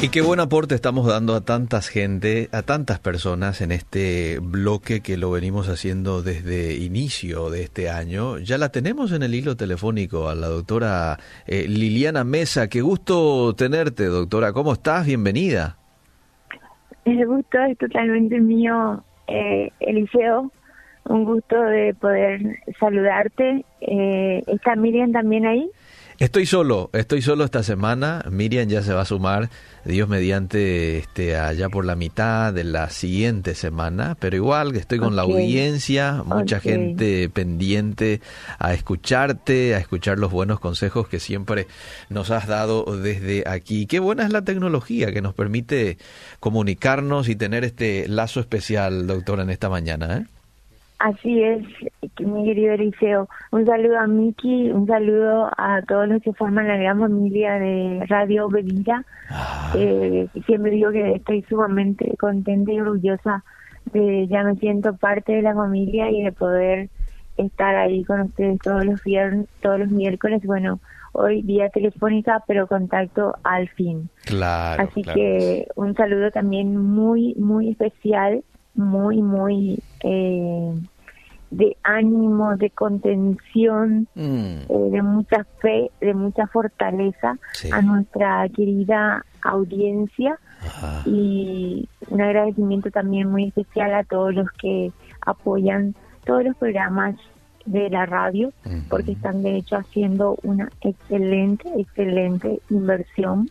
Y qué buen aporte estamos dando a tantas gente, a tantas personas en este bloque que lo venimos haciendo desde inicio de este año. Ya la tenemos en el hilo telefónico a la doctora eh, Liliana Mesa. Qué gusto tenerte, doctora. ¿Cómo estás? Bienvenida. El gusto es totalmente mío, eh, Eliseo. Un gusto de poder saludarte. Eh, ¿Está Miriam también ahí? Estoy solo, estoy solo esta semana. Miriam ya se va a sumar, Dios mediante, este, allá por la mitad de la siguiente semana. Pero igual que estoy con la audiencia, mucha gente pendiente a escucharte, a escuchar los buenos consejos que siempre nos has dado desde aquí. Qué buena es la tecnología que nos permite comunicarnos y tener este lazo especial, doctora, en esta mañana. ¿eh? Así es, mi querido Eliseo. Un saludo a Miki, un saludo a todos los que forman la gran familia de Radio Bebida. Ah. Eh, siempre digo que estoy sumamente contenta y orgullosa de ya me siento parte de la familia y de poder estar ahí con ustedes todos los viernes, todos los miércoles. Bueno, hoy vía telefónica, pero contacto al fin. Claro. Así que un saludo también muy, muy especial muy, muy eh, de ánimo, de contención, mm. eh, de mucha fe, de mucha fortaleza a nuestra querida audiencia. Y un agradecimiento también muy especial a todos los que apoyan todos los programas de la radio porque están de hecho haciendo una excelente, excelente inversión.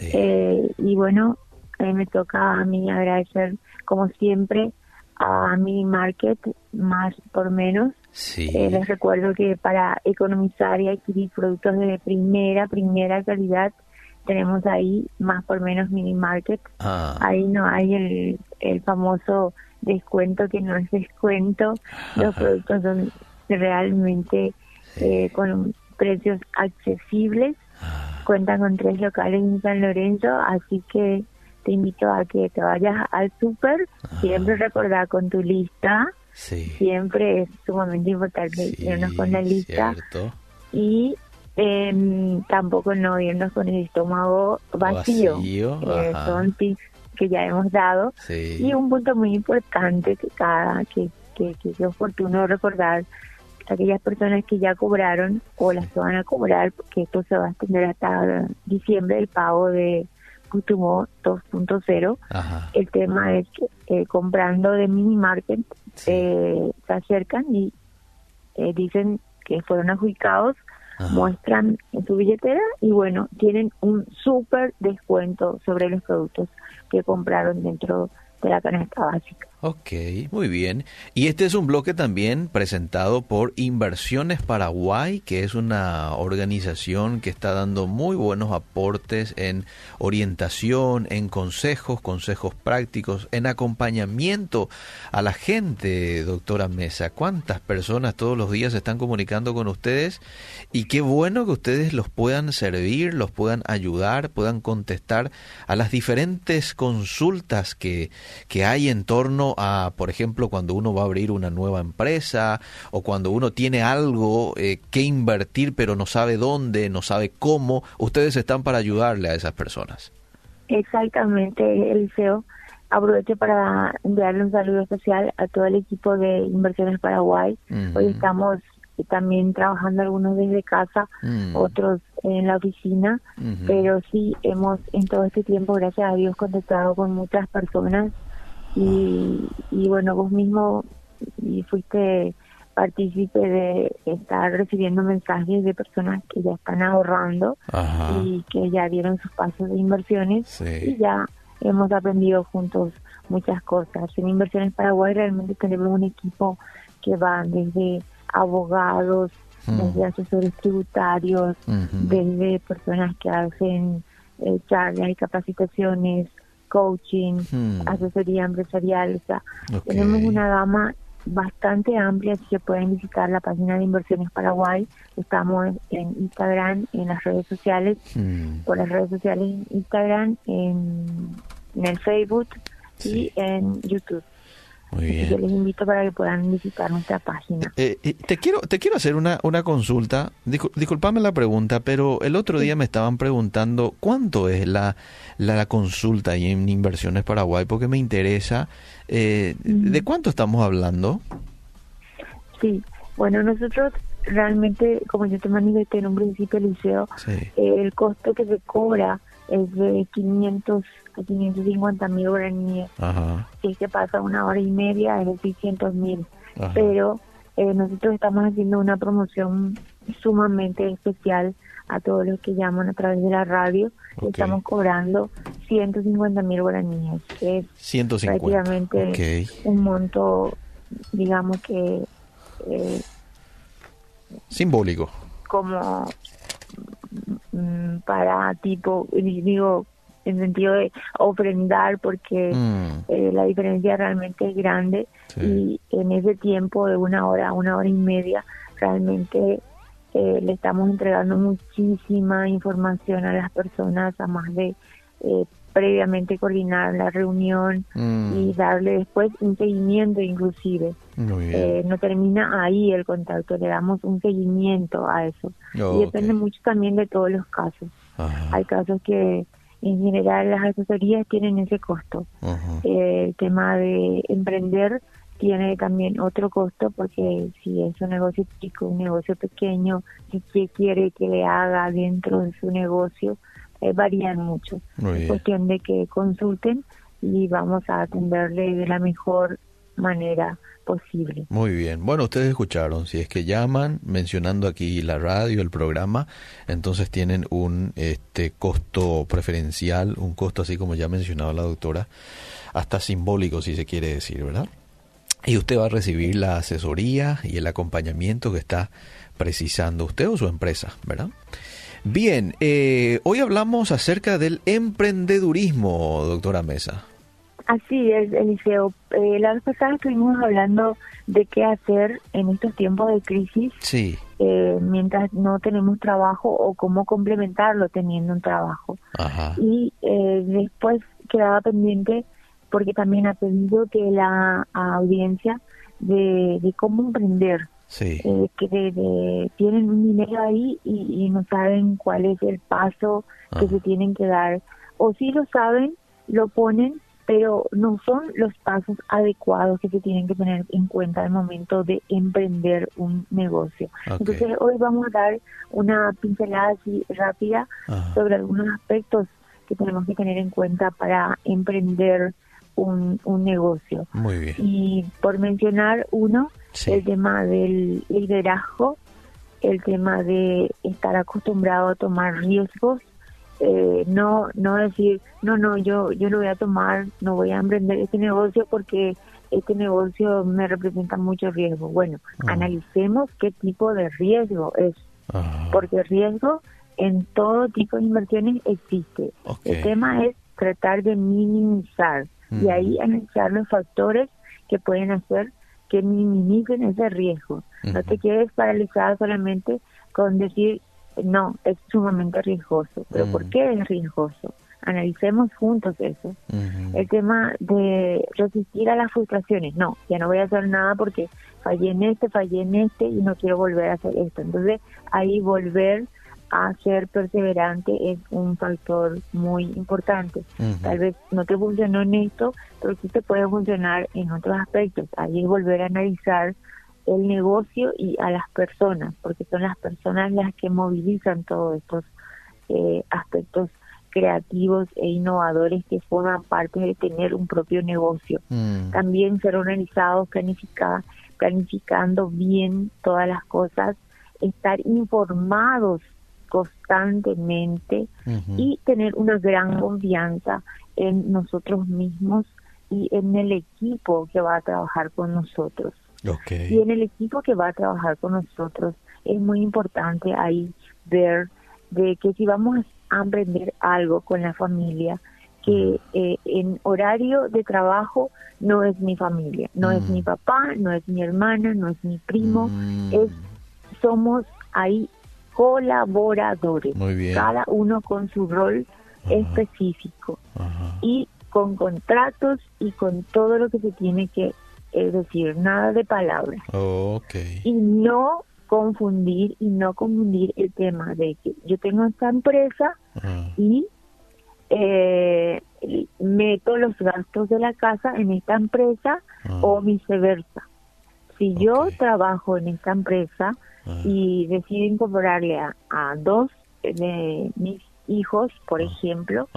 Eh, y bueno, me toca a mí agradecer como siempre, a mi market más por menos. Eh, les recuerdo que para economizar y adquirir productos de primera, primera calidad, tenemos ahí más por menos mini market. Ah. Ahí no hay el, el famoso descuento que no es descuento. Los productos son realmente eh, con precios accesibles. Ah. Cuentan con tres locales en San Lorenzo, así que te invito a que te vayas al súper, siempre recordar con tu lista, siempre es sumamente importante irnos con la lista. y eh, tampoco no irnos con el estómago vacío, eh, son tips que ya hemos dado. Y un punto muy importante que cada que, que, que es oportuno recordar aquellas personas que ya cobraron o las que van a cobrar, porque esto se va a extender hasta diciembre el pago de Kutumo 2.0. El tema es que eh, comprando de mini market eh, se acercan y eh, dicen que fueron adjudicados, muestran en su billetera y bueno, tienen un súper descuento sobre los productos que compraron dentro de la canasta básica. Ok, muy bien. Y este es un bloque también presentado por Inversiones Paraguay, que es una organización que está dando muy buenos aportes en orientación, en consejos, consejos prácticos, en acompañamiento a la gente, doctora Mesa. ¿Cuántas personas todos los días se están comunicando con ustedes? Y qué bueno que ustedes los puedan servir, los puedan ayudar, puedan contestar a las diferentes consultas que, que hay en torno a, por ejemplo, cuando uno va a abrir una nueva empresa o cuando uno tiene algo eh, que invertir pero no sabe dónde, no sabe cómo, ustedes están para ayudarle a esas personas. Exactamente, Eliseo. Aprovecho para enviarle un saludo especial a todo el equipo de Inversiones Paraguay. Hoy estamos también trabajando algunos desde casa, mm. otros en la oficina, pero sí hemos en todo este tiempo, gracias a Dios, contactado con muchas personas y, y bueno, vos mismo y fuiste partícipe de estar recibiendo mensajes de personas que ya están ahorrando y que ya dieron sus pasos de inversiones. Y ya hemos aprendido juntos muchas cosas. En Inversiones Paraguay realmente tenemos un equipo que va desde abogados, mm. desde asesores tributarios, desde personas que hacen eh, charlas y capacitaciones, coaching, hmm. asesoría empresarial. O sea, tenemos una gama bastante amplia, así que pueden visitar la página de Inversiones Paraguay. Estamos en Instagram, en las redes sociales, hmm. por las redes sociales en Instagram, en, el Facebook y en YouTube. Muy bien. Yo les invito para que puedan visitar nuestra página. Eh, eh, te quiero te quiero hacer una, una consulta. disculpame la pregunta, pero el otro día me estaban preguntando cuánto es la, la, consulta en Inversiones Paraguay, porque me interesa. Eh, ¿De cuánto estamos hablando? Sí, bueno, nosotros realmente, como yo te manifesté en un principio, Liceo, el costo que se cobra es de 500 a 550 mil guaraníes. Si se pasa una hora y media es de 600 mil. Pero eh, nosotros estamos haciendo una promoción sumamente especial a todos los que llaman a través de la radio. Estamos cobrando 150 mil guaraníes. Es 150. prácticamente un monto, digamos que... Eh, Simbólico. Como Mm, para tipo, digo, en sentido de ofrendar porque mm. eh, la diferencia realmente es grande y en ese tiempo de una hora, una hora y media, realmente eh, le estamos entregando muchísima información a las personas, a más de eh, previamente coordinar la reunión mm. y darle después un seguimiento inclusive. Eh, no termina ahí el contacto, le damos un seguimiento a eso. y depende mucho también de todos los casos. Hay casos que en general las asesorías tienen ese costo. Eh, el tema de emprender tiene también otro costo porque si es un negocio chico, un negocio pequeño, si quiere que le haga dentro de su negocio, eh, varían mucho. Es cuestión de que consulten y vamos a atenderle de la mejor manera posible. Muy bien. Bueno, ustedes escucharon, si es que llaman mencionando aquí la radio, el programa, entonces tienen un este costo preferencial, un costo así como ya mencionaba la doctora, hasta simbólico si se quiere decir, ¿verdad? Y usted va a recibir la asesoría y el acompañamiento que está precisando usted o su empresa, ¿verdad? Bien, eh, hoy hablamos acerca del emprendedurismo, doctora Mesa. Así es, Eliseo. Eh, la vez pasada estuvimos hablando de qué hacer en estos tiempos de crisis. Sí. Eh, mientras no tenemos trabajo o cómo complementarlo teniendo un trabajo. Ajá. Y eh, después quedaba pendiente, porque también ha pedido que la audiencia de, de cómo emprender eh, que tienen un dinero ahí y, no saben cuál es el paso que se tienen que dar. O si lo saben, lo ponen, pero no son los pasos adecuados que se tienen que tener en cuenta al momento de emprender un negocio. Entonces hoy vamos a dar una pincelada así rápida sobre algunos aspectos que tenemos que tener en cuenta para emprender un, un negocio. Muy bien. Y por mencionar uno, el tema del liderazgo, el tema de estar acostumbrado a tomar riesgos, eh, no no decir no no yo yo lo voy a tomar no voy a emprender este negocio porque este negocio me representa mucho riesgo bueno ah. analicemos qué tipo de riesgo es ah. porque riesgo en todo tipo de inversiones existe el tema es tratar de minimizar y ahí analizar los factores que pueden hacer que minimicen ese riesgo. No te quedes paralizada solamente con decir, no, es sumamente riesgoso. ¿Pero por qué es riesgoso? Analicemos juntos eso. El tema de resistir a las frustraciones, no, ya no voy a hacer nada porque fallé en este, fallé en este y no quiero volver a hacer esto. Entonces, ahí volver a ser perseverante es un factor muy importante. Tal vez no te funcionó en esto, pero sí te puede funcionar en otros aspectos. Ahí es volver a analizar el negocio y a las personas, porque son las personas las que movilizan todos estos eh, aspectos creativos e innovadores que forman parte de tener un propio negocio. Mm. También ser organizados, planificar, planificando bien todas las cosas, estar informados constantemente y tener una gran confianza en nosotros mismos y en el equipo que va a trabajar con nosotros. Y en el equipo que va a trabajar con nosotros es muy importante ahí ver de que si vamos a emprender algo con la familia, que eh, en horario de trabajo no es mi familia, no es mi papá, no es mi hermana, no es mi primo, mm. es somos ahí colaboradores, cada uno con su rol específico y con contratos y con todo lo que se tiene que es decir, nada de palabras. Okay. Y no confundir y no confundir el tema de que yo tengo esta empresa y eh, meto los gastos de la casa en esta empresa o viceversa. Si yo trabajo en esta empresa y decido incorporarle a, dos de mis hijos, por ejemplo,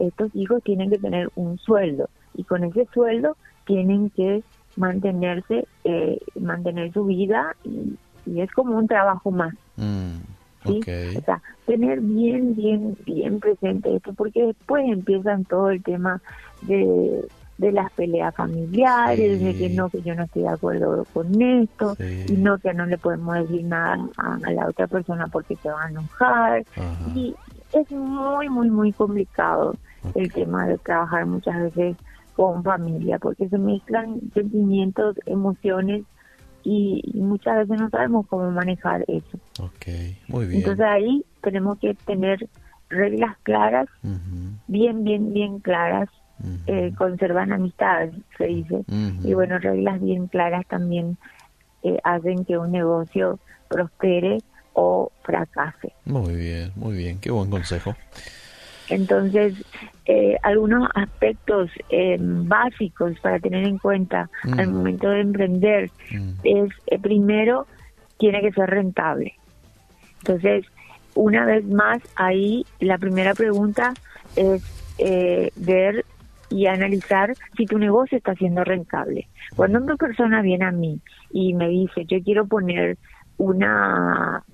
estos hijos tienen que tener un sueldo. Y con ese sueldo tienen que mantenerse, eh, mantener su vida y, es como un trabajo más. Mm, ¿sí? O sea, tener bien, bien, bien presente esto, porque después empiezan todo el tema de, de las peleas familiares, de que no, que yo no estoy de acuerdo con esto, y no, que no le podemos decir nada a, la otra persona porque se va a enojar. Y es muy, muy, muy complicado el tema de trabajar muchas veces con familia, porque se mezclan sentimientos, emociones y, muchas veces no sabemos cómo manejar eso. Ok, muy bien. Entonces ahí tenemos que tener reglas claras, bien, bien, bien claras, eh, conservan amistades, se dice, y bueno, reglas bien claras también eh, hacen que un negocio prospere o fracase. Muy bien, muy bien, qué buen consejo. Entonces, eh, algunos aspectos eh, básicos para tener en cuenta al mm. momento de emprender mm. es, eh, primero, tiene que ser rentable. Entonces, una vez más, ahí la primera pregunta es ver y analizar si tu negocio está siendo rentable. Cuando una persona viene a mí y me dice, yo quiero poner una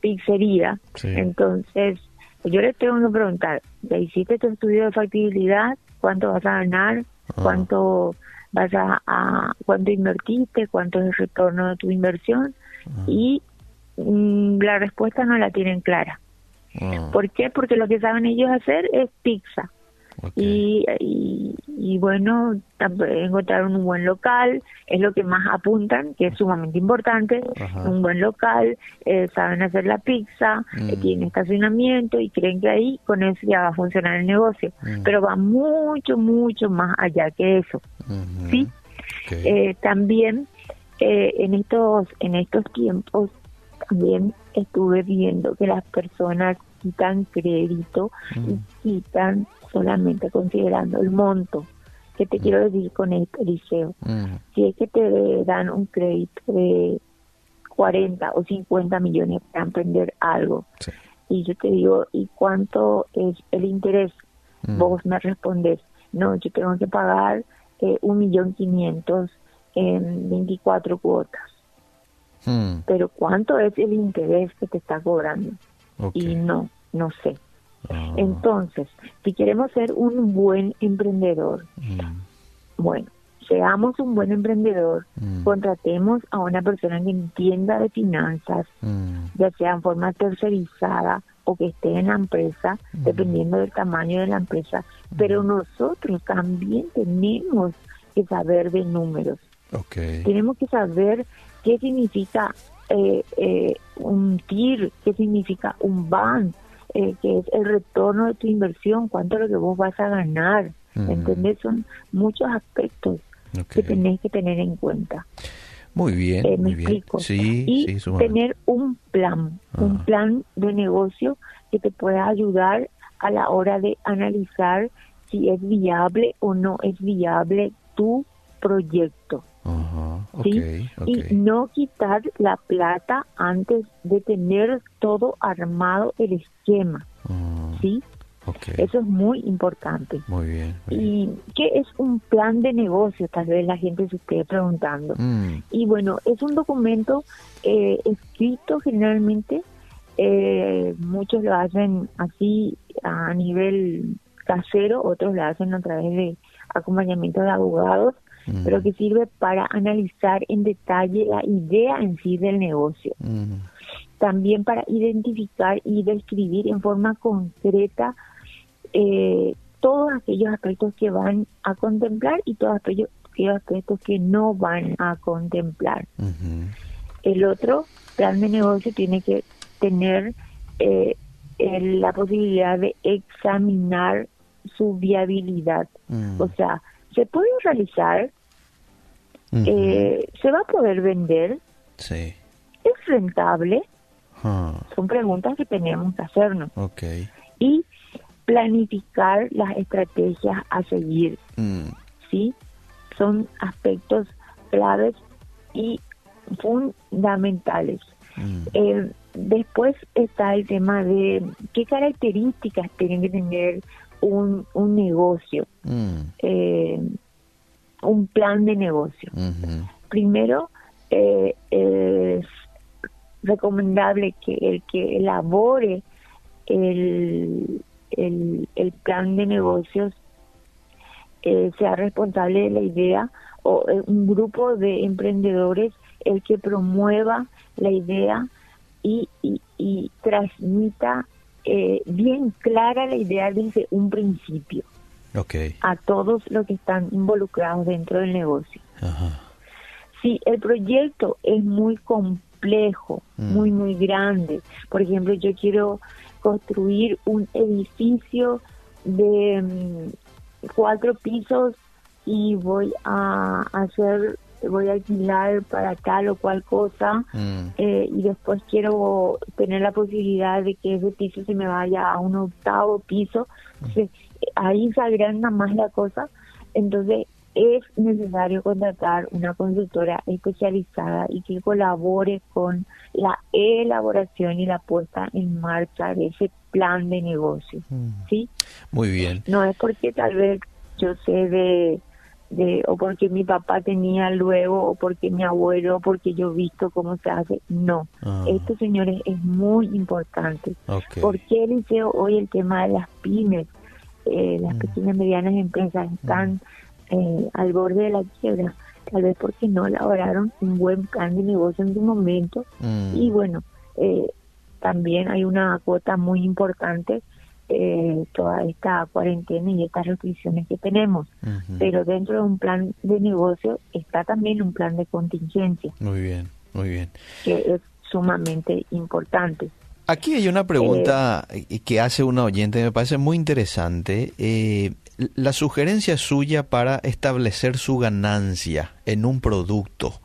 pizzería, entonces yo le tengo que preguntar, ¿le hiciste tu estudio de factibilidad? ¿Cuánto vas a ganar? Ah. ¿Cuánto vas a, cuánto invertiste? ¿Cuánto es el retorno de tu inversión? Ah. Y mm, la respuesta no la tienen clara. Ah. ¿Por qué? Porque lo que saben ellos hacer es pizza. Y, y, bueno, encontrar un buen local es lo que más apuntan, que es sumamente importante. Un buen local, eh, saben hacer la pizza, eh, mm. tienen estacionamiento y creen que ahí con eso ya va a funcionar el negocio. Mm. Pero va mucho, mucho más allá que eso. ¿Sí? Eh, también en estos en estos tiempos también estuve viendo que las personas quitan crédito y mm. quitan solamente considerando el monto. ¿Qué te mm. quiero decir con esto, Liceo? Mm. Si es que te dan un crédito de 40 o 50 millones para emprender algo, y yo te digo, ¿y cuánto es el interés? Vos me respondes, no, yo tengo que pagar eh, un millón quinientos en 24 cuotas. Pero ¿cuánto es el interés que te está cobrando? Y no, no sé. Ah. Entonces, si queremos ser un buen emprendedor, mm. bueno, seamos un buen emprendedor, mm. contratemos a una persona que entienda de finanzas, mm. ya sea en forma tercerizada o que esté en la empresa, dependiendo del tamaño de la empresa, pero nosotros también tenemos que saber de números. Tenemos que saber qué significa eh, eh, un TIR, qué significa un BAN, eh, que es el retorno de tu inversión, cuánto es lo que vos vas a ganar. ¿Entendés? Son muchos aspectos que tenés que tener en cuenta. Muy bien, eh, muy explico. Sí, y tener un plan, un plan de negocio que te pueda ayudar a la hora de analizar si es viable o no es viable tu proyecto. ¿Sí? Y no quitar la plata antes de tener todo armado el esquema, ah, ¿sí? Eso es muy importante. Muy bien. ¿Y qué es un plan de negocio? Tal vez la gente se esté preguntando. Mm. Y bueno, es un documento eh, escrito generalmente, eh, muchos lo hacen así a nivel casero, otros lo hacen a través de acompañamiento de abogados pero que sirve para analizar en detalle la idea en sí del negocio. También para identificar y describir en forma concreta eh, todos aquellos aspectos que van a contemplar y todos aquellos, aspectos que no van a contemplar. El otro plan de negocio tiene que tener eh, la posibilidad de examinar su viabilidad. O sea, se puede realizar, eh, se va a poder vender, sí. es rentable, Ah, son preguntas que tenemos que hacernos. ok. Y planificar las estrategias a seguir, Mm, ¿sí? Son aspectos claves y fundamentales. mm, Eh, después está el tema de qué características tiene que tener un, un negocio, mm, eh, un plan de negocio. Primero, eh, es recomendable que el que elabore el, el, el plan de negocios eh, sea responsable de la idea o eh, un grupo de emprendedores el que promueva la idea y, y, y transmita eh, bien clara la idea desde un principio a todos los que están involucrados dentro del negocio. Ajá. Si el proyecto es muy complejo, Mm. muy, muy grande, por ejemplo, yo quiero construir un edificio de mm, cuatro pisos y voy a hacer, voy a alquilar para tal o cual cosa, Mm, eh, y después quiero tener la posibilidad de que ese piso se me vaya a un octavo piso, Entonces, ahí se agranda más la cosa, entonces es necesario contratar una consultora especializada y que colabore con la elaboración y la puesta en marcha de ese plan de negocio, mm. ¿sí? Muy bien. No es porque tal vez yo sé de, de o porque mi papá tenía luego, o porque mi abuelo, o porque yo he visto cómo se hace. No. Ah. Esto, señores, es muy importante. Ok. ¿Por qué, Eliseo, hoy el tema de las pymes, eh, las pequeñas y medianas empresas están eh, al borde de la quiebra? Tal vez porque no elaboraron un buen plan de negocio en su momento Mm, y bueno, eh, también hay una cuota muy importante, eh, toda esta cuarentena y estas restricciones que tenemos. Pero dentro de un plan de negocio está también un plan de contingencia, Muy bien, muy bien. que es sumamente importante. Aquí hay una pregunta eh, que hace una oyente, me parece muy interesante. Eh, la sugerencia suya para establecer su ganancia en un producto.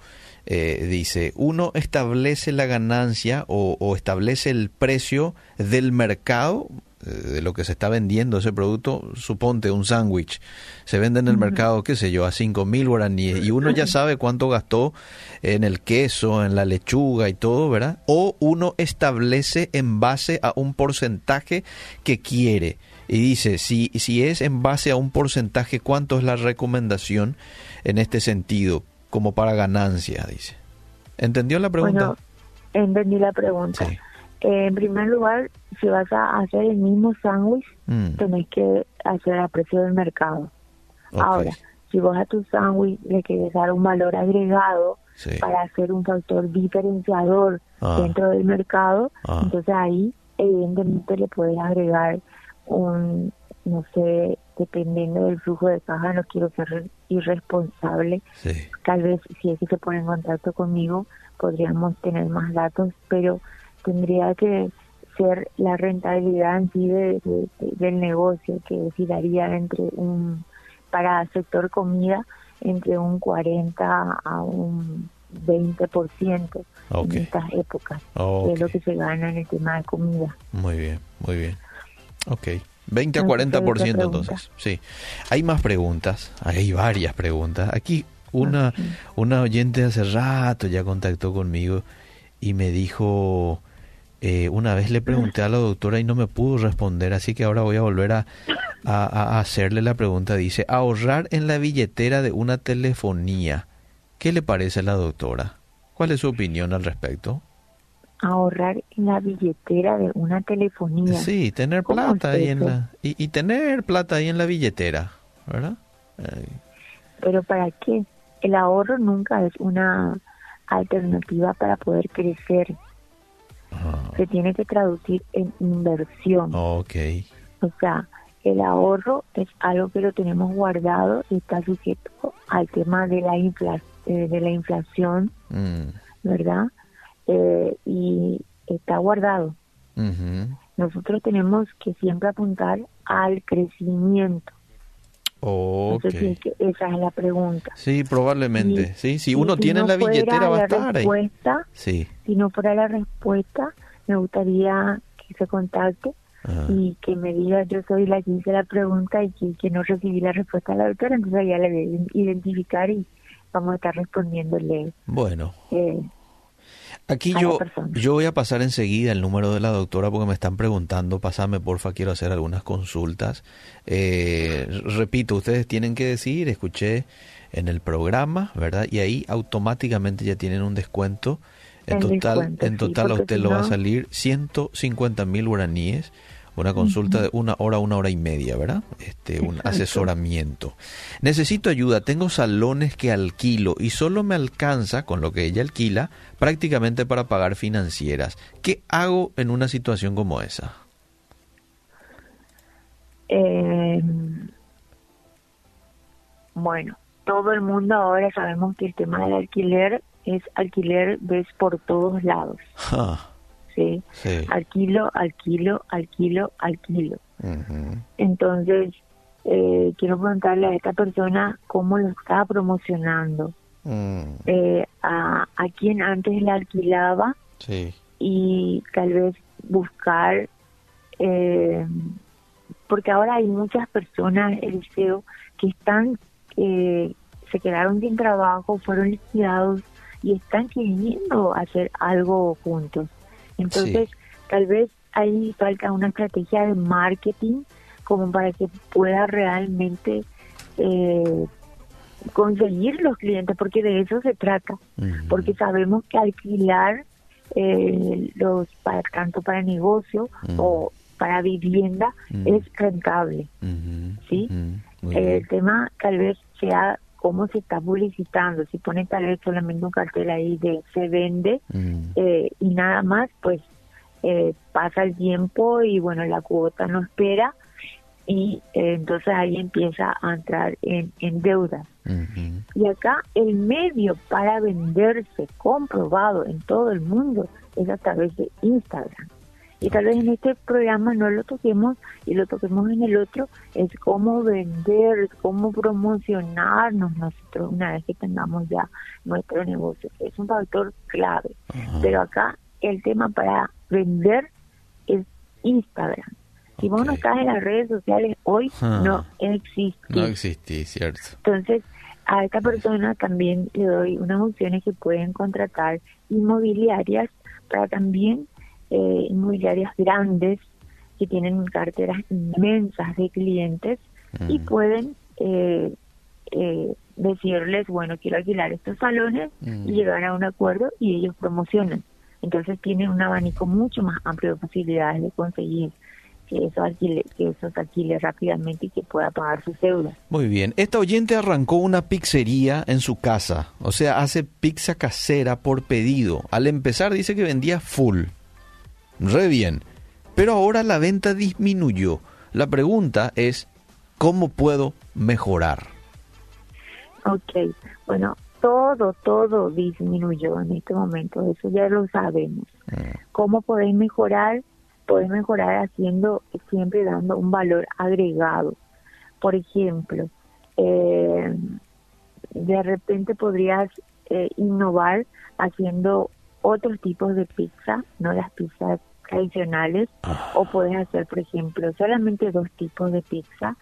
eh, dice, uno establece la ganancia o, o establece el precio del mercado eh, de lo que se está vendiendo ese producto, suponte un sándwich, se vende en el mercado, qué sé yo, a cinco mil guaraníes y uno ya sabe cuánto gastó en el queso, en la lechuga y todo, ¿verdad? O uno establece en base a un porcentaje que quiere y dice, si, si es en base a un porcentaje, ¿cuánto es la recomendación en este sentido? Como para ganancia, dice. ¿Entendió la pregunta? Bueno, entendí la pregunta. Sí. Eh, en primer lugar, si vas a hacer el mismo sándwich, Mm, tenés que hacer a precio del mercado. Ahora, si vos a tu sándwich le querés dar un valor agregado sí. para hacer un factor diferenciador Ah. dentro del mercado, Ah. entonces ahí evidentemente le puedes agregar un, no sé, dependiendo del flujo de caja, no quiero ser irresponsable, Sí. tal vez si es que se pone en contacto conmigo podríamos tener más datos, pero tendría que ser la rentabilidad en sí de- de- de- del negocio que oscilaría entre un para sector comida entre un 40 a un 20% Ok. en estas épocas que es lo que se gana en el tema de comida. Muy bien, muy bien. Ok. 20 a No sé si hay otra 40% pregunta. entonces. Sí. Hay más preguntas. Hay varias preguntas. Aquí una, una oyente hace rato ya contactó conmigo y me dijo, eh, una vez le pregunté a la doctora y no me pudo responder, así que ahora voy a volver a, a- a hacerle la pregunta. Dice, ahorrar en la billetera de una telefonía. ¿Qué le parece a la doctora? ¿Cuál es su opinión al respecto? Ahorrar en la billetera de una telefonía. Sí, tener ¿Cómo plata ahí en la y, y tener plata ahí en la billetera, ¿verdad? Ay, Pero ¿para qué? El ahorro nunca es una alternativa para poder crecer. Ah, Se tiene que traducir en inversión. ok, O sea, el ahorro es algo que lo tenemos guardado y está sujeto al tema de la, infla- eh, de la inflación, mm, ¿verdad? Eh, y está guardado. Nosotros tenemos que siempre apuntar al crecimiento. Okay. esa es la pregunta. Sí, probablemente. sí, si uno tiene la billetera va a estar respuesta, Sí. Si no fuera la respuesta, me gustaría que se contacte y que me diga yo soy la que hice la pregunta y que, no recibí la respuesta de la doctora, entonces ya la voy a identificar y vamos a estar respondiéndole. Bueno. Eh, Aquí yo, yo voy a pasar enseguida el número de la doctora porque me están preguntando, pasame porfa, quiero hacer algunas consultas. Eh, repito, ustedes tienen que decir, escuché en el programa, ¿verdad? Y ahí automáticamente ya tienen un descuento. En total, en total a usted lo va a salir 150 mil guaraníes una consulta de una hora, una hora y media, ¿verdad? Este, un asesoramiento. Necesito ayuda, tengo salones que alquilo y solo me alcanza con lo que ella alquila prácticamente para pagar financieras. ¿Qué hago en una situación como esa? Em, bueno, todo el mundo ahora sabemos que el tema del alquiler es alquiler ves por todos lados. ¿Sí? Alquilo, alquilo, alquilo, alquilo. Entonces, eh, quiero preguntarle a esta persona cómo lo está promocionando. Mm. Eh, a, a quien antes le alquilaba y tal vez buscar, eh, porque ahora hay muchas personas, Eliseo, que están, se quedaron sin trabajo, fueron liquidados y están queriendo hacer algo juntos. Entonces, tal vez ahí falta una estrategia de marketing como para que pueda realmente eh, conseguir los clientes, porque de eso se trata, porque sabemos que alquilar eh, los para tanto para negocio o para vivienda es rentable, ¿sí? el tema tal vez sea cómo se está publicitando, si pone tal vez solamente un cartel ahí de se vende mm. eh, y nada más, pues eh, pasa el tiempo y bueno, la cuota no espera y eh, entonces ahí empieza a entrar en, en deudas. Y acá el medio para venderse comprobado en todo el mundo es a través de Instagram. Y tal vez en este programa no lo toquemos y lo toquemos en el otro, es cómo vender, cómo promocionarnos nosotros una vez que tengamos ya nuestro negocio. Es un factor clave. Pero acá el tema para vender es Instagram. Si vos no estás en las redes sociales hoy, no existe. No existe, cierto. Entonces, a esta persona también le doy unas opciones que pueden contratar inmobiliarias para también eh, inmobiliarias grandes que tienen carteras inmensas de clientes y mm. pueden eh, eh, decirles, bueno, quiero alquilar estos salones y mm. llegar a un acuerdo y ellos promocionan. Entonces tienen un abanico mucho más amplio de posibilidades de conseguir que eso alquile, que eso se alquile rápidamente y que pueda pagar sus deudas. Muy bien. Esta oyente arrancó una pizzería en su casa, o sea, hace pizza casera por pedido. Al empezar dice que vendía full re bien. Pero ahora la venta disminuyó. La pregunta es, ¿cómo puedo mejorar? Ok, bueno, todo, todo disminuyó en este momento, eso ya lo sabemos. Mm. ¿Cómo podéis mejorar? Podéis mejorar haciendo, siempre dando un valor agregado. Por ejemplo, eh, de repente podrías eh, innovar haciendo otros tipos de pizza, no las pizzas tradicionales o puedes hacer, por ejemplo, solamente dos tipos de pizza.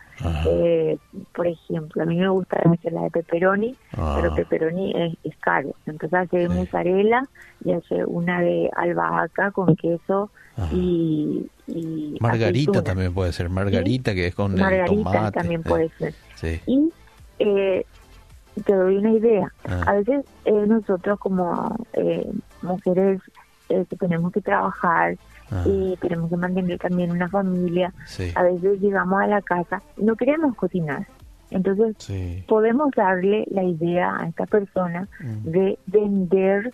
Eh, por ejemplo, a mí me gusta hacer la de pepperoni, pero pepperoni es, caro. Entonces hace mozzarella y hace una de albahaca con queso y, Margarita también puede ser, margarita que es con margarita también puede ser. Y eh, te doy una idea. Ah. A veces eh, nosotros como mujeres que tenemos que trabajar Ah. y tenemos que mantener también una familia. A veces llegamos a la casa no queremos cocinar. Entonces, podemos darle la idea a esta persona mm. de vender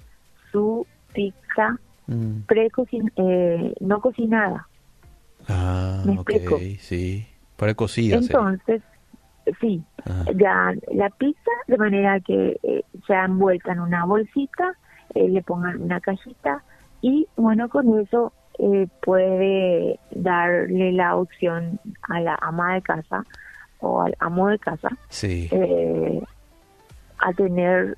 su pizza mm. eh, no cocinada. Ah, ¿Me explico? sí, precocida. Entonces, sí, ah. ya la pizza de manera que eh, sea envuelta en una bolsita, eh, le pongan una cajita y bueno, con eso eh, puede darle la opción a la ama de casa o al amo de casa sí. eh, a tener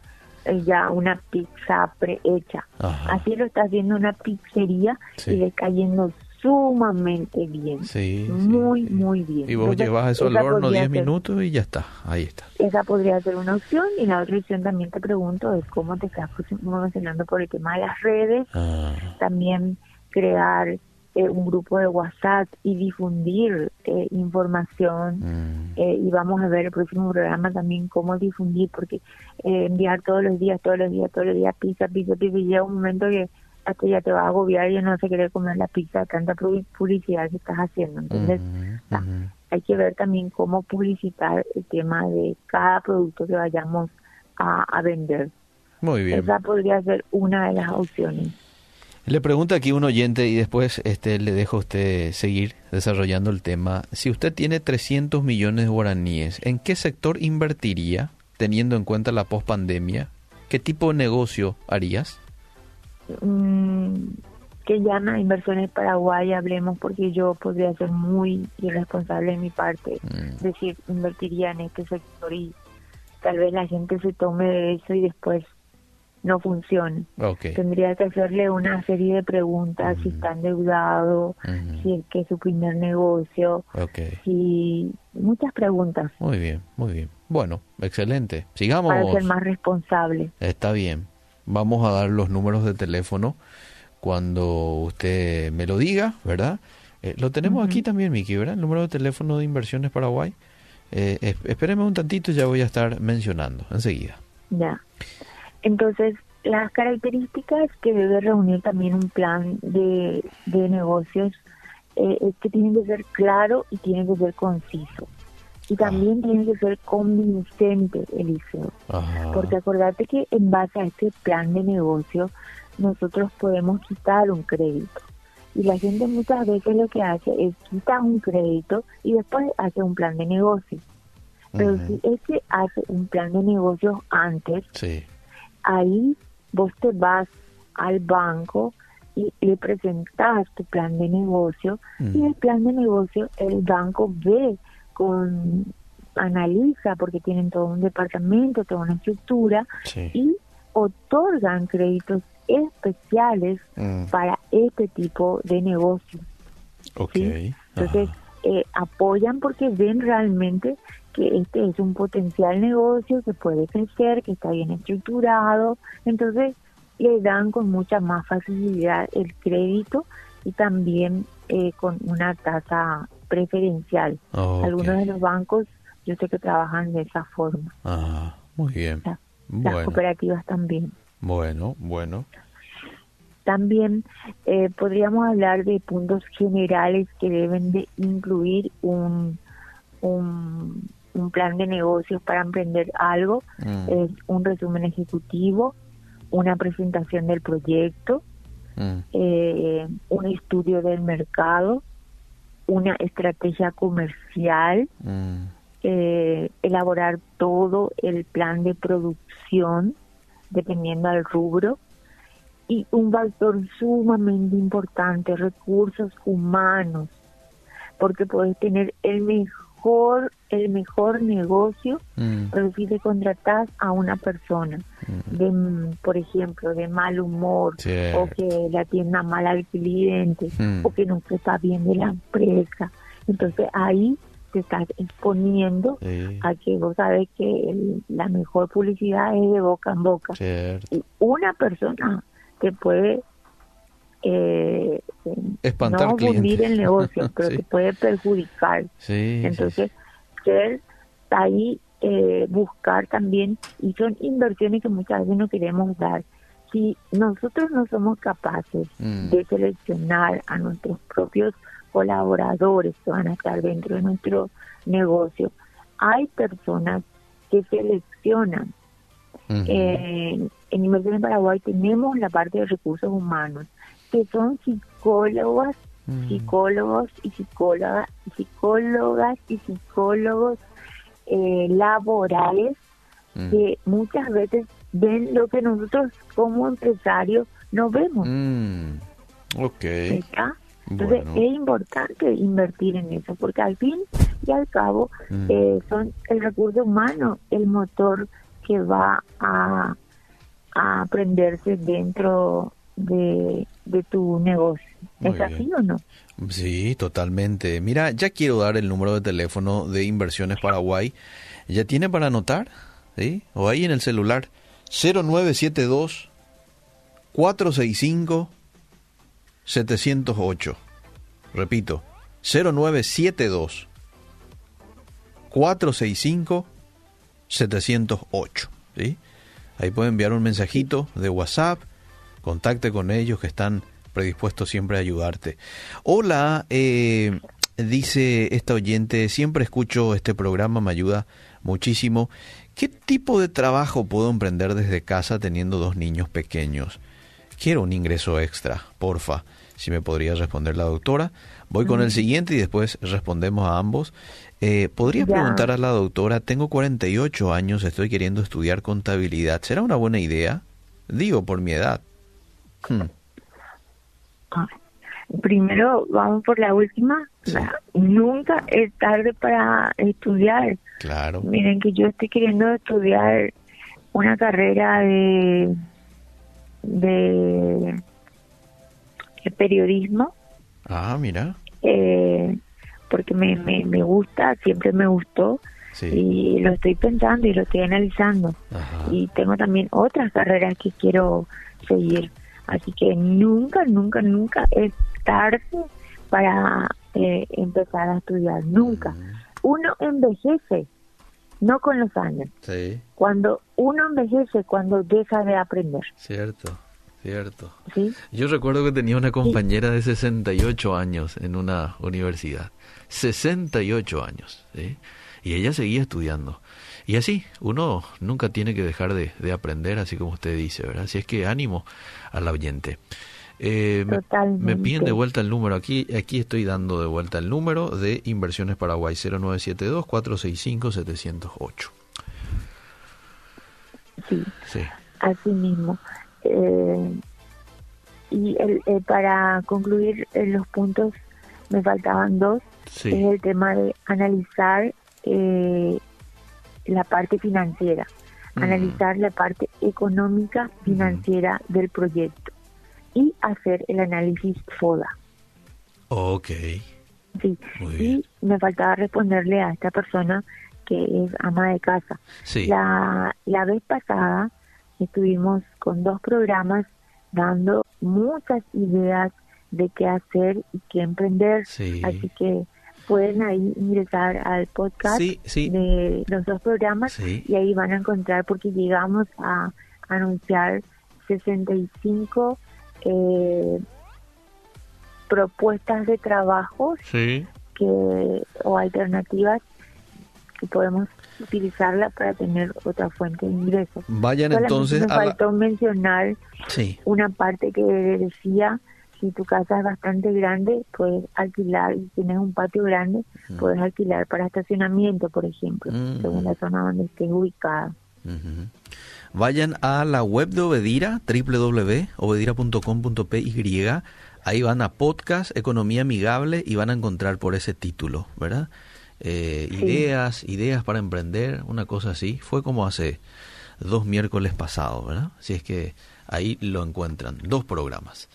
ya una pizza prehecha. Así lo está haciendo una pizzería Sí. y le está yendo sumamente bien. Sí, muy, sí. muy bien. Y vos Entonces, llevas eso al horno podría 10 ser- minutos y ya está, ahí está. Esa podría ser una opción. Y la otra opción también te pregunto es cómo te estás promocionando por el tema de las redes. Ah, También crear eh, un grupo de WhatsApp y difundir eh, información. mm, Eh, y vamos a ver el próximo programa también cómo difundir, porque eh, enviar todos los días, todos los días, todos los días pizza, pizza, pizza, y llega un momento que hasta ya te va a agobiar y no se quiere comer la pizza, tanta pu- publicidad que estás haciendo. Entonces, ah, ujú. hay que ver también cómo publicitar el tema de cada producto que vayamos a, a vender. Muy bien. Esa podría ser una de las opciones. Le pregunta aquí un oyente y después este le dejo a usted seguir desarrollando el tema. Si usted tiene 300 millones de guaraníes, ¿en qué sector invertiría teniendo en cuenta la pospandemia? ¿Qué tipo de negocio harías? Mm, que llama a Inversiones Paraguay, hablemos, porque yo podría ser muy irresponsable de mi parte. Mm, Es decir, invertiría en este sector y tal vez la gente se tome de eso y después no funcione. ok. Tendría que hacerle una serie de preguntas, si está endeudado, si es que es su primer negocio, Ok. si muchas preguntas Muy bien, muy bien. Bueno, excelente. Sigamos. para ser más responsable. Está bien. Vamos a dar los números de teléfono cuando usted me lo diga, ¿verdad? Eh, lo tenemos aquí también, Miki, ¿verdad? El número de teléfono de Inversiones Paraguay. Eh, espéreme un tantito, ya voy a estar mencionando enseguida. Ya. Entonces, las características que debe reunir también un plan de, de negocios eh, es que tiene que ser claro y tiene que ser conciso. Y también tiene que ser convincente, Eliseo. Ajá. Porque acordate que en base a este plan de negocio, nosotros podemos quitar un crédito. Y la gente muchas veces lo que hace es quitar un crédito y después hace un plan de negocio. Pero si es que hace un plan de negocios antes, Sí. Ahí vos te vas al banco y le presentas tu plan de negocio y Mm. el plan de negocio el banco ve con analiza porque tienen todo un departamento, toda una estructura Sí. y otorgan créditos especiales Mm, para este tipo de negocios. ok. ¿sí? Entonces, eh, apoyan porque ven realmente que este es un potencial negocio que puede crecer, que está bien estructurado. Entonces, le dan con mucha más facilidad el crédito y también eh, con una tasa preferencial. Algunos de los bancos, yo sé que trabajan de esa forma. Ajá. Muy bien. La- Las cooperativas también. bueno, bueno. También eh, podríamos hablar de puntos generales que deben de incluir un, un, un plan de negocios para emprender algo. Mm, Es un resumen ejecutivo, una presentación del proyecto, mm, eh, un estudio del mercado, una estrategia comercial, mm, eh, elaborar todo el plan de producción dependiendo del rubro y un factor sumamente importante, recursos humanos, porque puedes tener el mejor el mejor negocio, mm, pero si te contratas a una persona mm. de, por ejemplo, de mal humor o que la atienda mal al cliente Mm. o que no sepa bien de la empresa, entonces ahí te estás exponiendo Sí. a que vos sabes que el- la mejor publicidad es de boca en boca. Cierto. Y una persona te puede eh, Espantar no clientes. el negocio, pero Sí. te puede perjudicar. Sí, Entonces, ser ahí eh, buscar también, y son inversiones que muchas veces no queremos dar. Si nosotros no somos capaces Mm. de seleccionar a nuestros propios colaboradores que van a estar dentro de nuestro negocio, hay personas que seleccionan. Eh, en Inversión en Paraguay tenemos la parte de recursos humanos, que son psicólogas, Mm. psicólogos y psicólogas, psicólogas y psicólogos eh, laborales Mm. que muchas veces ven lo que nosotros como empresarios no vemos. Mm. Ok. ¿está? Entonces Bueno. es importante invertir en eso, porque al fin y al cabo Mm. eh, son el recurso humano el motor que va a, a aprenderse dentro de, de tu negocio. Muy ¿Es así o no? Sí, totalmente. Mira, ya quiero dar el número de teléfono de Inversiones Paraguay. ¿Ya tiene para anotar? ¿Sí? O ahí en el celular. 0972 465 708. Repito, 0972 465 708. ¿sí? Ahí puede enviar un mensajito de WhatsApp, contacte con ellos que están predispuestos siempre a ayudarte. Hola, eh, dice esta oyente, siempre escucho este programa, me ayuda muchísimo. ¿Qué tipo de trabajo puedo emprender desde casa teniendo dos niños pequeños? Quiero un ingreso extra, porfa, si me podría responder la doctora. Voy con el siguiente y después respondemos a ambos. Eh, ¿Podrías Ya. preguntar a la doctora, tengo 48 años, estoy queriendo estudiar contabilidad, ¿será una buena idea? Digo, por mi edad. Hmm, Primero vamos por la última. Sí. La- nunca es tarde para estudiar. claro. Miren que yo estoy queriendo estudiar una carrera de, de, de periodismo Ah, mira. eh, porque me, me, me gusta, siempre me gustó Sí. y lo estoy pensando y lo estoy analizando. Ajá. Y tengo también otras carreras que quiero seguir. Así que nunca, nunca, nunca es tarde para eh, empezar a estudiar. Nunca. Uno envejece, no con los años. Sí, Cuando uno envejece, cuando deja de aprender. cierto, cierto. ¿sí? Yo recuerdo que tenía una compañera de 68 años en una universidad. 68 años, ¿sí? Y ella seguía estudiando. Y así, uno nunca tiene que dejar de, de aprender, así como usted dice, ¿verdad? Así es que ánimo al oyente. Eh, me, Totalmente. me piden de vuelta el número. Aquí, aquí estoy dando de vuelta el número de Inversiones Paraguay 0972-465-708. Sí, Sí. así mismo. Eh, y el, eh, para concluir eh, los puntos, me faltaban dos. Sí. Es el tema de analizar eh, la parte financiera, Mm. analizar la parte económica financiera del proyecto y hacer el análisis FODA. Ok. Sí. Muy bien. Y me faltaba responderle a esta persona que es ama de casa. Sí. La, la vez pasada estuvimos con dos programas dando muchas ideas de qué hacer y qué emprender. Sí. Así que pueden ahí ingresar al podcast Sí, sí. de los dos programas Sí. y ahí van a encontrar porque llegamos a anunciar 65 eh, propuestas de trabajo que o alternativas que podemos utilizarla para tener otra fuente de ingresos. Vayan Solamente entonces me a la... faltó mencionar Sí. una parte que decía si tu casa es bastante grande puedes alquilar y tienes un patio grande puedes alquilar para estacionamiento por ejemplo Mm. según la zona donde estés ubicada Ujú. Vayan a la web de Obedira, www.obedira.com.py. Ahí van a podcast Economía Amigable y van a encontrar por ese título, ¿verdad? Eh, Sí. Ideas, ideas para emprender, una cosa así. Fue como hace dos miércoles pasados, ¿verdad? Así es que ahí lo encuentran, dos programas.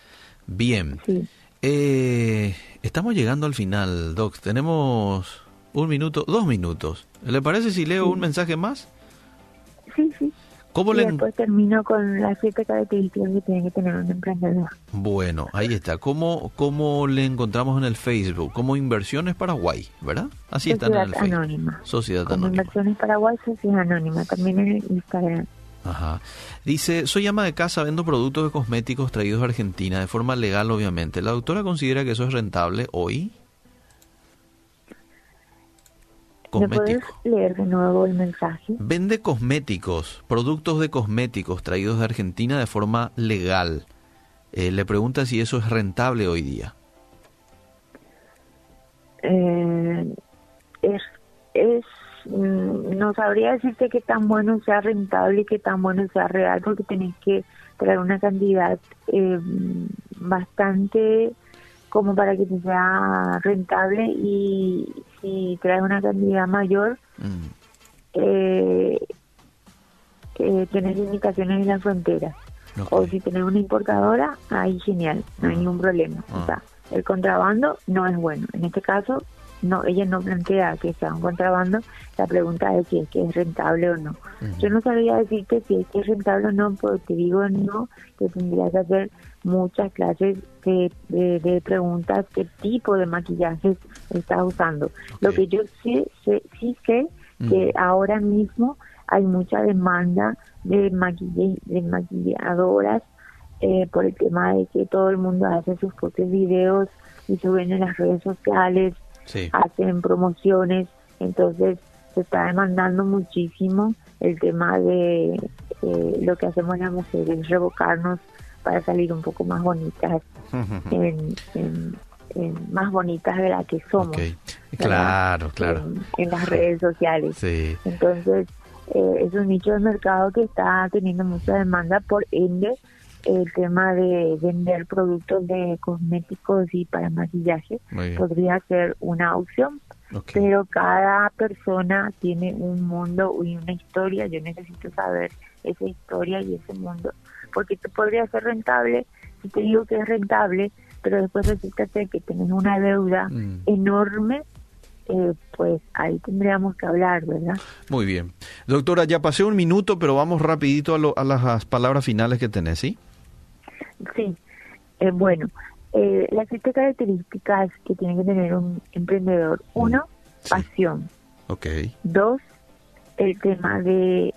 Bien. sí Eh, estamos llegando al final, Doc. Tenemos un minuto, dos minutos. ¿Le parece si leo un mensaje más? sí sí ¿Cómo y le... después termino con las siete características que tiene que tener un emprendedor Bueno, ahí está. ¿Cómo, ¿Cómo le encontramos en el Facebook? Como Inversiones Paraguay, ¿verdad? Así están en el Sociedad Facebook. Anónima. Sociedad como Anónima. Inversiones Paraguay Sociedad Anónima también en el Instagram Ajá. Dice, soy ama de casa, vendo productos de cosméticos traídos a Argentina de forma legal, obviamente. ¿La doctora considera que eso es rentable hoy? ¿Me puedes Cosmético. leer de nuevo el mensaje? Vende cosméticos, productos de cosméticos traídos de Argentina de forma legal. Eh, le pregunta si eso es rentable hoy día. Eh, es, es no sabría decirte qué tan bueno sea rentable y qué tan bueno sea real porque tenés que traer una cantidad eh, bastante como para que te sea rentable y si traes una cantidad mayor, mm. eh, eh, tenés limitaciones en la frontera. O si tenés una importadora, ahí genial, no hay ah. ningún problema. O ah. sea, el contrabando no es bueno. En este caso, no ella no plantea que sea un contrabando, la pregunta es si es que es rentable o no. Yo no sabría decirte si es que es rentable o no, porque te digo no, que tendrías que hacer muchas clases de, de, preguntas, qué tipo de maquillaje estás usando. Lo que yo sí, sé, sí sé que ahora mismo hay mucha demanda de, de maquilladoras eh, por el tema de que todo el mundo hace sus propios videos y suben en las redes sociales, hacen promociones, entonces se está demandando muchísimo el tema de eh, lo que hacemos las mujeres, revocarnos para salir un poco más bonitas, en, más bonitas de las que somos. Claro, claro. En, las redes sociales. Entonces, eh, es un nicho de mercado que está teniendo mucha demanda, por ende, el tema de vender productos de cosméticos y para maquillaje podría ser una opción. Pero cada persona tiene un mundo y una historia. Yo necesito saber esa historia y ese mundo. Porque te podría ser rentable si te digo que es rentable, pero después resulta que tenés una deuda mm. enorme eh, pues ahí tendríamos que hablar, ¿verdad? Muy bien. Doctora, ya pasé un minuto, pero vamos rapidito a, a las palabras finales que tenés, ¿sí? Sí, eh, bueno, eh, las siete características que tiene que tener un emprendedor. Uno, pasión. Ok. Dos, el tema de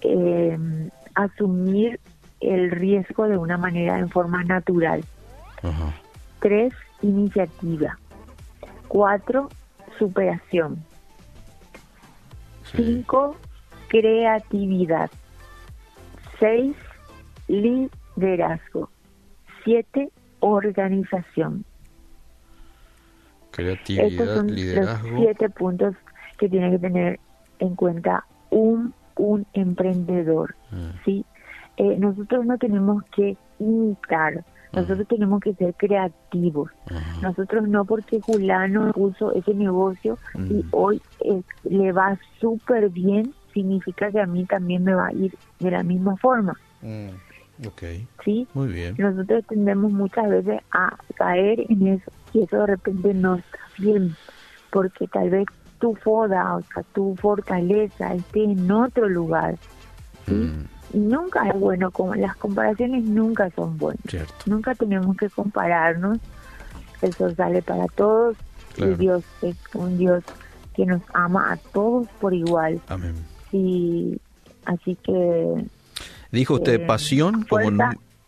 em, asumir el riesgo de una manera en forma natural. Tres, iniciativa. Cuatro, superación. Cinco, creatividad. Seis, liderazgo. Siete, organización. Creatividad, Estos son liderazgo. Los siete puntos que tiene que tener en cuenta un, un emprendedor. Ah. ¿sí? Eh, nosotros no tenemos que imitar, nosotros tenemos que ser creativos. Nosotros no porque Julano puso ese negocio y hoy eh, le va súper bien, significa que a mí también me va a ir de la misma forma. Ok. Sí. Muy bien. Nosotros tendemos muchas veces a caer en eso y eso de repente no está bien porque tal vez tu foda, o sea, tu fortaleza esté en otro lugar. ¿sí? Y nunca es bueno, como las comparaciones nunca son buenas. Nunca tenemos que compararnos. El sol sale para todos y Dios es un Dios que nos ama a todos por igual. Amén. Y así que Dijo usted eh, pasión como,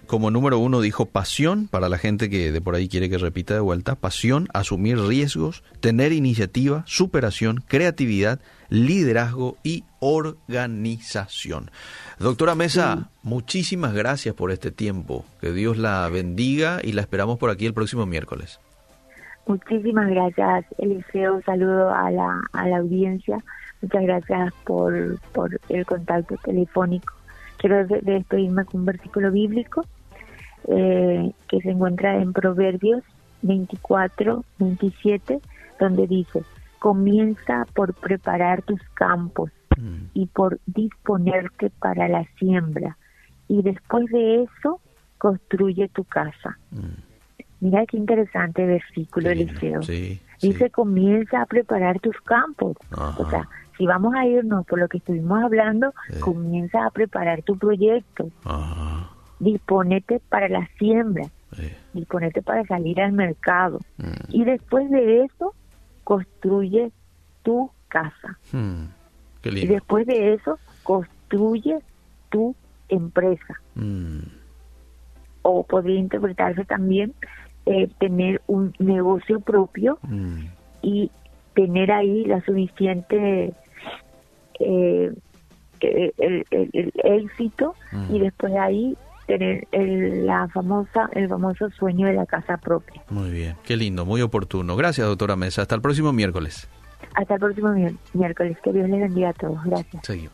como número uno, dijo pasión para la gente que de por ahí quiere que repita de vuelta, pasión, asumir riesgos, tener iniciativa, superación, creatividad, liderazgo y organización. Doctora Mesa, muchísimas gracias por este tiempo. Que Dios la bendiga y la esperamos por aquí el próximo miércoles. Muchísimas gracias, Eliseo. Saludo a la, a la audiencia. Muchas gracias por, por el contacto telefónico quiero despedirme con un versículo bíblico eh, que se encuentra en Proverbios 24, 27, donde dice, comienza por preparar tus campos mm. y por disponerte para la siembra y después de eso construye tu casa. Mm. Mira qué interesante versículo, Eliseo. dice, comienza a preparar tus campos. O sea, si vamos a irnos por lo que estuvimos hablando, comienza a preparar tu proyecto. Disponete para la siembra. Disponete para salir al mercado. Mm. Y después de eso, construye tu casa. Mm. Y después de eso, construye tu empresa. Mm. O podría interpretarse también eh, tener un negocio propio y tener ahí la suficiente eh, el, el, éxito y después de ahí tener el, la famosa el famoso sueño de la casa propia. Muy bien, qué lindo, muy oportuno. Gracias, doctora Mesa. Hasta el próximo miércoles. Hasta el próximo miércoles. Que Dios les bendiga a todos. Gracias. Seguimos.